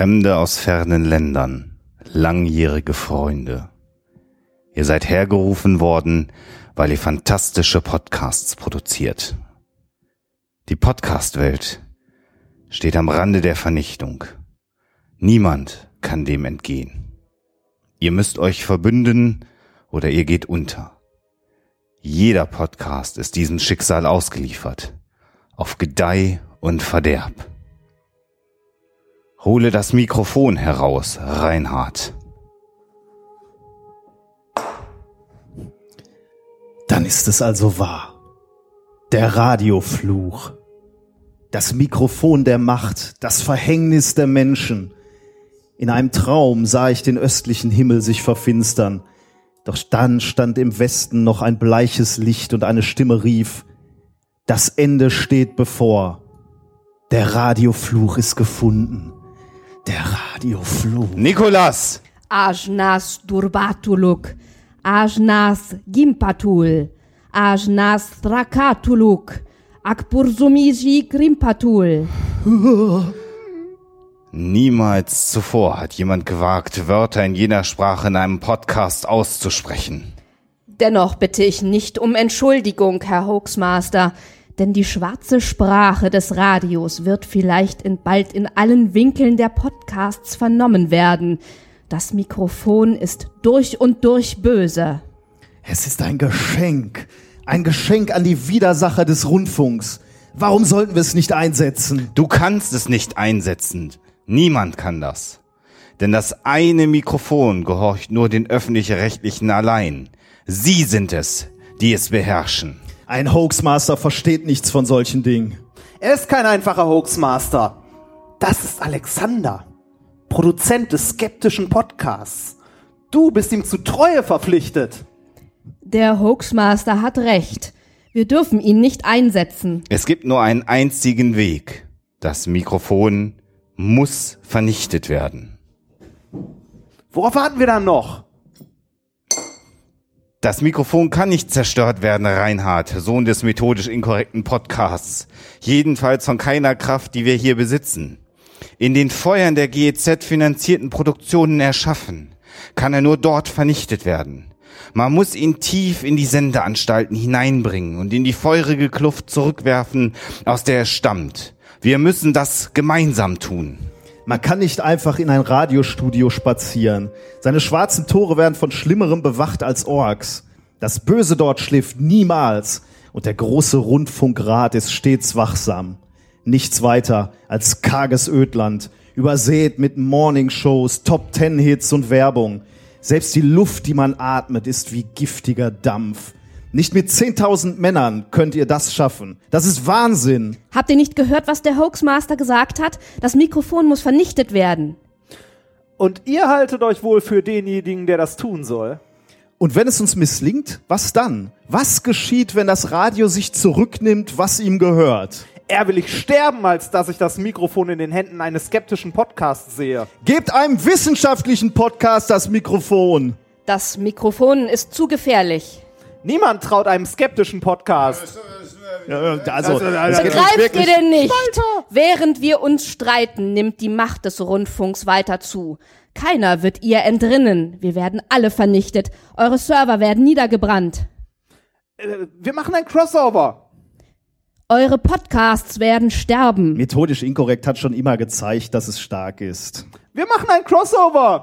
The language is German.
Fremde aus fernen Ländern, langjährige Freunde. Ihr seid hergerufen worden, weil ihr fantastische Podcasts produziert. Die Podcast-Welt steht am Rande der Vernichtung. Niemand kann dem entgehen. Ihr müsst euch verbünden oder ihr geht unter. Jeder Podcast ist diesem Schicksal ausgeliefert. Auf Gedeih und Verderb. Hole das Mikrofon heraus, Reinhard. Dann ist es also wahr. Der Radiofluch. Das Mikrofon der Macht, das Verhängnis der Menschen. In einem Traum sah ich den östlichen Himmel sich verfinstern. Doch dann stand im Westen noch ein bleiches Licht und eine Stimme rief, das Ende steht bevor. Der Radiofluch ist gefunden. Der Radiofluch. Nikolas! Ajnas Durbatuluk, Ajnas Gimpatul, Ajnas Strakatuluk, Akbursumiji Grimpatul. Niemals zuvor hat jemand gewagt, Wörter in jener Sprache in einem Podcast auszusprechen. Dennoch bitte ich nicht um Entschuldigung, Herr Hoaxmaster, denn die schwarze Sprache des Radios wird vielleicht in bald in allen Winkeln der Podcasts vernommen werden. Das Mikrofon ist durch und durch böse. Es ist ein Geschenk. Ein Geschenk an die Widersacher des Rundfunks. Warum sollten wir es nicht einsetzen? Du kannst es nicht einsetzen. Niemand kann das. Denn das eine Mikrofon gehorcht nur den öffentlich-rechtlichen allein. Sie sind es, die es beherrschen. Ein Hoaxmaster versteht nichts von solchen Dingen. Er ist kein einfacher Hoaxmaster. Das ist Alexander, Produzent des skeptischen Podcasts. Du bist ihm zu Treue verpflichtet. Der Hoaxmaster hat recht. Wir dürfen ihn nicht einsetzen. Es gibt nur einen einzigen Weg. Das Mikrofon muss vernichtet werden. Worauf warten wir dann noch? Das Mikrofon kann nicht zerstört werden, Reinhard, Sohn des methodisch inkorrekten Podcasts. Jedenfalls von keiner Kraft, die wir hier besitzen. In den Feuern der GEZ finanzierten Produktionen erschaffen, kann er nur dort vernichtet werden. Man muss ihn tief in die Sendeanstalten hineinbringen und in die feurige Kluft zurückwerfen, aus der er stammt. Wir müssen das gemeinsam tun. Man kann nicht einfach in ein Radiostudio spazieren. Seine schwarzen Tore werden von Schlimmerem bewacht als Orks. Das Böse dort schläft niemals und der große Rundfunkrat ist stets wachsam. Nichts weiter als karges Ödland, übersät mit Morningshows, Top-Ten-Hits und Werbung. Selbst die Luft, die man atmet, ist wie giftiger Dampf. Nicht mit 10.000 Männern könnt ihr das schaffen. Das ist Wahnsinn. Habt ihr nicht gehört, was der Hoaxmaster gesagt hat? Das Mikrofon muss vernichtet werden. Und ihr haltet euch wohl für denjenigen, der das tun soll. Und wenn es uns misslingt, was dann? Was geschieht, wenn das Radio sich zurücknimmt, was ihm gehört? Er will ich sterben, als dass ich das Mikrofon in den Händen eines skeptischen Podcasts sehe. Gebt einem wissenschaftlichen Podcast das Mikrofon. Das Mikrofon ist zu gefährlich. Niemand traut einem skeptischen Podcast. Also, es geht Begreift wirklich- ihr denn nicht? Während wir uns streiten, nimmt die Macht des Rundfunks weiter zu. Keiner wird ihr entrinnen. Wir werden alle vernichtet. Eure Server werden niedergebrannt. Äh, Wir machen ein Crossover. Eure Podcasts werden sterben. Methodisch inkorrekt hat schon immer gezeigt, dass es stark ist. Wir machen ein Crossover.